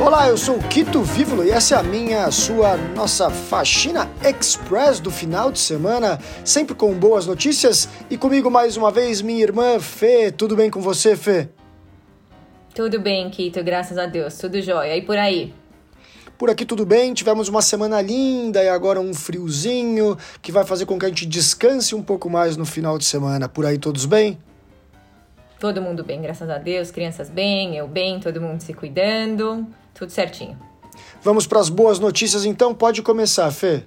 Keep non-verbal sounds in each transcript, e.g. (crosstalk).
Olá, eu sou o Quito Vívolo e essa é a minha, sua, nossa faxina express do final de semana, sempre com boas notícias e comigo mais uma vez minha irmã Fê. Tudo bem com você, Fê? Tudo bem, Quito, graças a Deus, tudo jóia. E por aí? Por aqui tudo bem, tivemos uma semana linda e agora um friozinho que vai fazer com que a gente descanse um pouco mais no final de semana. Por aí todos bem? Todo mundo bem, graças a Deus, crianças bem, eu bem, todo mundo se cuidando, tudo certinho. Vamos para as boas notícias então, pode começar, Fê.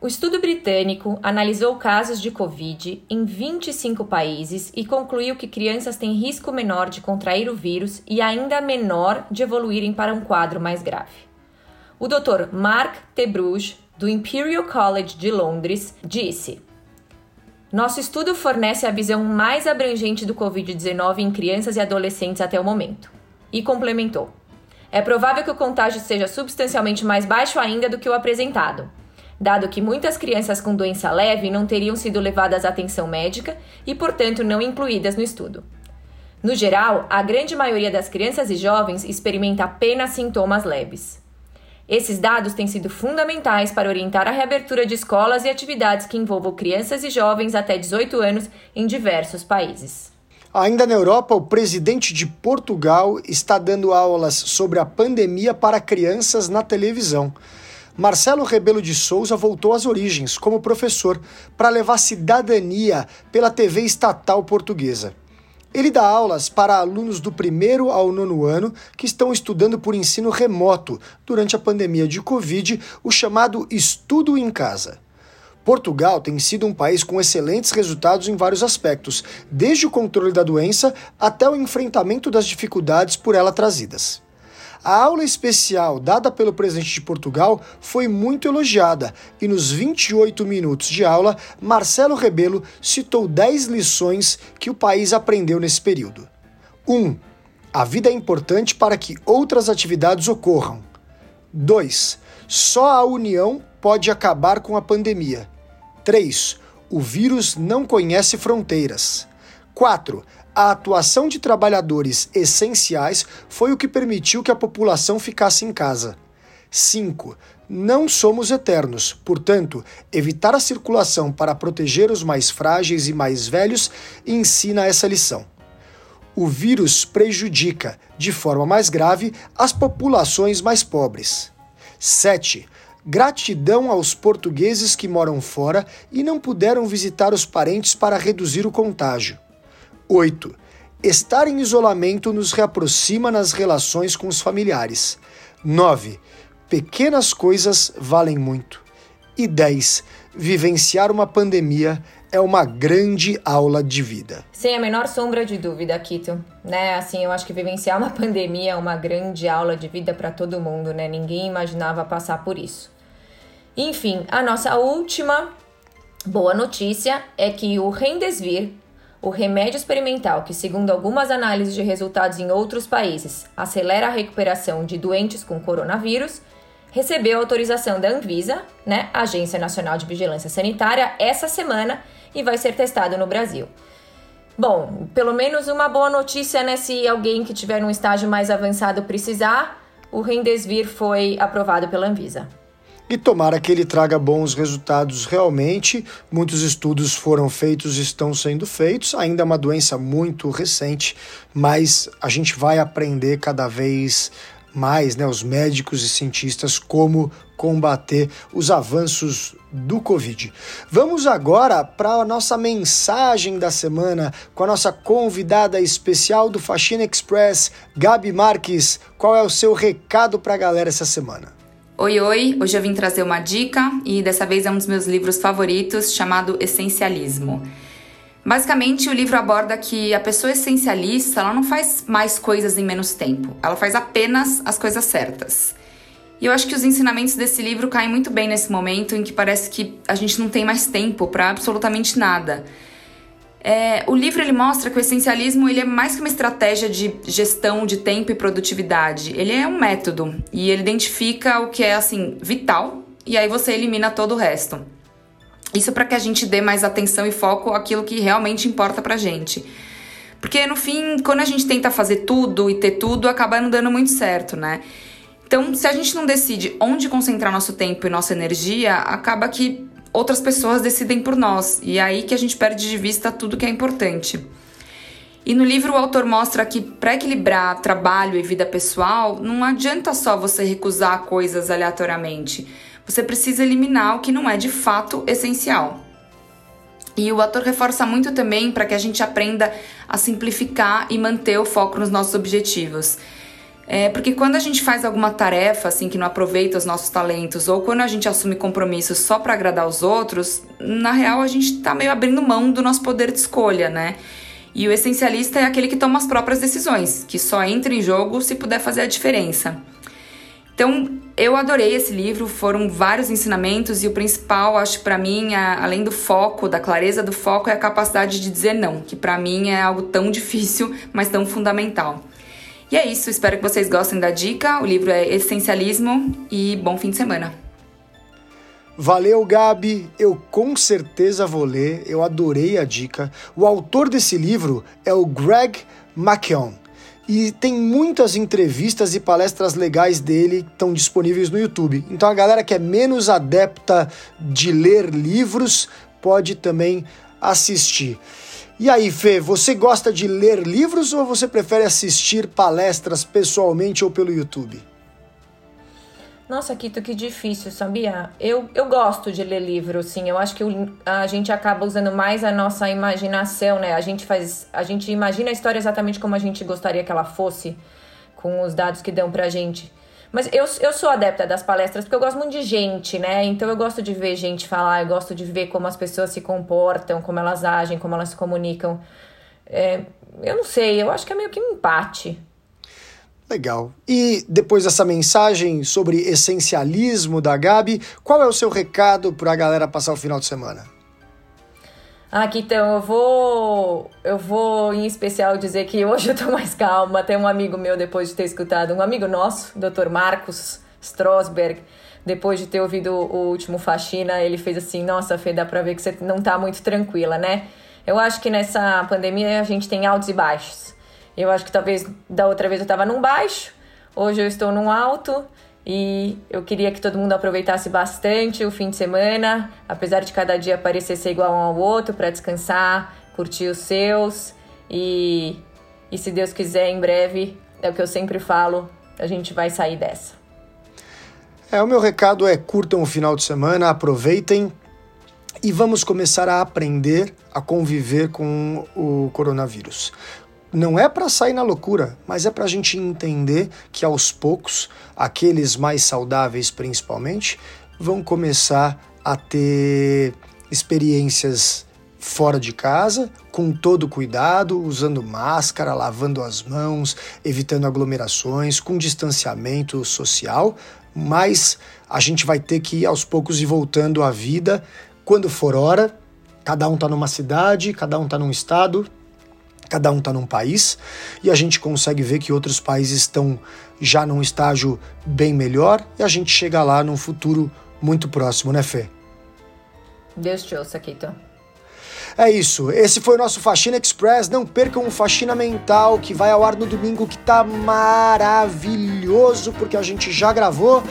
O estudo britânico analisou casos de Covid em 25 países e concluiu que crianças têm risco menor de contrair o vírus e ainda menor de evoluírem para um quadro mais grave. O Dr. Mark Tebruge, do Imperial College de Londres, disse: Nosso estudo fornece a visão mais abrangente do Covid-19 em crianças e adolescentes até o momento. E complementou: É provável que o contágio seja substancialmente mais baixo ainda do que o apresentado dado que muitas crianças com doença leve não teriam sido levadas à atenção médica e, portanto, não incluídas no estudo. No geral, a grande maioria das crianças e jovens experimenta apenas sintomas leves. Esses dados têm sido fundamentais para orientar a reabertura de escolas e atividades que envolvam crianças e jovens até 18 anos em diversos países. Ainda na Europa, o presidente de Portugal está dando aulas sobre a pandemia para crianças na televisão. Marcelo Rebelo de Souza voltou às origens como professor para levar cidadania pela TV estatal portuguesa. Ele dá aulas para alunos do primeiro ao nono ano que estão estudando por ensino remoto durante a pandemia de Covid, o chamado Estudo em Casa. Portugal tem sido um país com excelentes resultados em vários aspectos, desde o controle da doença até o enfrentamento das dificuldades por ela trazidas. A aula especial dada pelo presidente de Portugal foi muito elogiada e nos 28 minutos de aula, Marcelo Rebelo citou 10 lições que o país aprendeu nesse período. 1. Um, a vida é importante para que outras atividades ocorram. 2. Só a união pode acabar com a pandemia. 3. O vírus não conhece fronteiras. 4. A atuação de trabalhadores essenciais foi o que permitiu que a população ficasse em casa. 5. Não somos eternos, portanto, evitar a circulação para proteger os mais frágeis e mais velhos ensina essa lição. O vírus prejudica, de forma mais grave, as populações mais pobres. 7. Gratidão aos portugueses que moram fora e não puderam visitar os parentes para reduzir o contágio. 8. Estar em isolamento nos reaproxima nas relações com os familiares. 9. Pequenas coisas valem muito. E 10. Vivenciar uma pandemia é uma grande aula de vida. Sem a menor sombra de dúvida, Kito. Né? Assim, eu acho que vivenciar uma (laughs) pandemia é uma grande aula de vida para todo mundo, né? Ninguém imaginava passar por isso. Enfim, a nossa última boa notícia é que o Remdesivir, o remédio experimental, que, segundo algumas análises de resultados em outros países, acelera a recuperação de doentes com coronavírus, recebeu autorização da Anvisa, né, Agência Nacional de Vigilância Sanitária, essa semana e vai ser testado no Brasil. Bom, pelo menos uma boa notícia, né? Se alguém que tiver num estágio mais avançado precisar, o Rendesvir foi aprovado pela Anvisa e tomara que ele traga bons resultados realmente. Muitos estudos foram feitos e estão sendo feitos. Ainda é uma doença muito recente, mas a gente vai aprender cada vez mais, né, os médicos e cientistas, como combater os avanços do Covid. Vamos agora para a nossa mensagem da semana com a nossa convidada especial do Faxina Express, Gabi Marques. Qual é o seu recado para a galera essa semana? Oi, oi! Hoje eu vim trazer uma dica e dessa vez é um dos meus livros favoritos chamado Essencialismo. Basicamente, o livro aborda que a pessoa essencialista ela não faz mais coisas em menos tempo, ela faz apenas as coisas certas. E eu acho que os ensinamentos desse livro caem muito bem nesse momento em que parece que a gente não tem mais tempo para absolutamente nada. É, o livro ele mostra que o essencialismo ele é mais que uma estratégia de gestão de tempo e produtividade. Ele é um método e ele identifica o que é assim vital e aí você elimina todo o resto. Isso para que a gente dê mais atenção e foco àquilo que realmente importa pra gente. Porque no fim, quando a gente tenta fazer tudo e ter tudo, acaba não dando muito certo, né? Então, se a gente não decide onde concentrar nosso tempo e nossa energia, acaba que outras pessoas decidem por nós, e é aí que a gente perde de vista tudo que é importante. E no livro o autor mostra que para equilibrar trabalho e vida pessoal, não adianta só você recusar coisas aleatoriamente. Você precisa eliminar o que não é de fato essencial. E o autor reforça muito também para que a gente aprenda a simplificar e manter o foco nos nossos objetivos. É, porque quando a gente faz alguma tarefa assim que não aproveita os nossos talentos ou quando a gente assume compromissos só para agradar os outros, na real a gente está meio abrindo mão do nosso poder de escolha, né? E o essencialista é aquele que toma as próprias decisões, que só entra em jogo se puder fazer a diferença. Então, eu adorei esse livro, foram vários ensinamentos e o principal, acho para mim, é, além do foco, da clareza do foco, é a capacidade de dizer não, que para mim é algo tão (laughs) difícil, mas tão fundamental. E é isso, espero que vocês gostem da dica. O livro é Essencialismo e bom fim de semana. Valeu, Gabi. Eu com certeza vou ler. Eu adorei a dica. O autor desse livro é o Greg McKeown. E tem muitas entrevistas e palestras legais dele que estão disponíveis no YouTube. Então a galera que é menos adepta de ler livros pode também assistir. E aí, Fê, você gosta de ler livros ou você prefere assistir palestras pessoalmente ou pelo YouTube? Nossa, Kito, que difícil, sabia? Eu, eu gosto de ler livro, sim. Eu acho que a gente acaba usando mais a nossa imaginação, né? A gente faz. A gente imagina a história exatamente como a gente gostaria que ela fosse, com os dados que dão pra gente. Mas eu, eu sou adepta das palestras porque eu gosto muito de gente, né? Então eu gosto de ver gente falar, eu gosto de ver como as pessoas se comportam, como elas agem, como elas se comunicam. É, eu não sei, eu acho que é meio que um empate. Legal. E depois dessa mensagem sobre essencialismo da Gabi, qual é o seu recado para a galera passar o final de semana? Aqui então, eu vou eu vou em especial dizer que hoje eu tô mais calma. Tem um amigo meu depois de ter escutado, um amigo nosso, Dr. Marcos Strosberg, depois de ter ouvido o último faxina, ele fez assim: "Nossa, Fê, dá para ver que você não tá muito tranquila, né?" Eu acho que nessa pandemia a gente tem altos e baixos. Eu acho que talvez da outra vez eu estava num baixo, hoje eu estou num alto e eu queria que todo mundo aproveitasse bastante o fim de semana, apesar de cada dia parecer ser igual um ao outro, para descansar, curtir os seus e, e se Deus quiser, em breve, é o que eu sempre falo, a gente vai sair dessa. É, o meu recado é curtam o final de semana, aproveitem e vamos começar a aprender a conviver com o coronavírus não é para sair na loucura, mas é para a gente entender que aos poucos, aqueles mais saudáveis principalmente, vão começar a ter experiências fora de casa, com todo cuidado, usando máscara, lavando as mãos, evitando aglomerações, com distanciamento social, mas a gente vai ter que ir aos poucos e voltando à vida quando for hora. Cada um está numa cidade, cada um está num estado, cada um está num país e a gente consegue ver que outros países estão já num estágio bem melhor e a gente chega lá num futuro muito próximo, né, Fê? Deus te ouça, Kito. É isso, esse foi o nosso Faxina Express. Não percam o Faxina Mental que vai ao ar no domingo, que tá maravilhoso, porque a gente já gravou.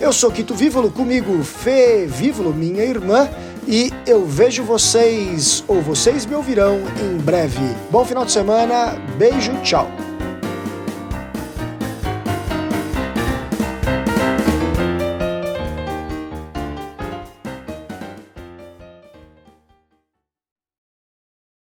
Eu sou Quito Vívolo, comigo Fê Vívolo, minha irmã. E eu vejo vocês, ou vocês me ouvirão em breve. Bom final de semana, beijo, tchau.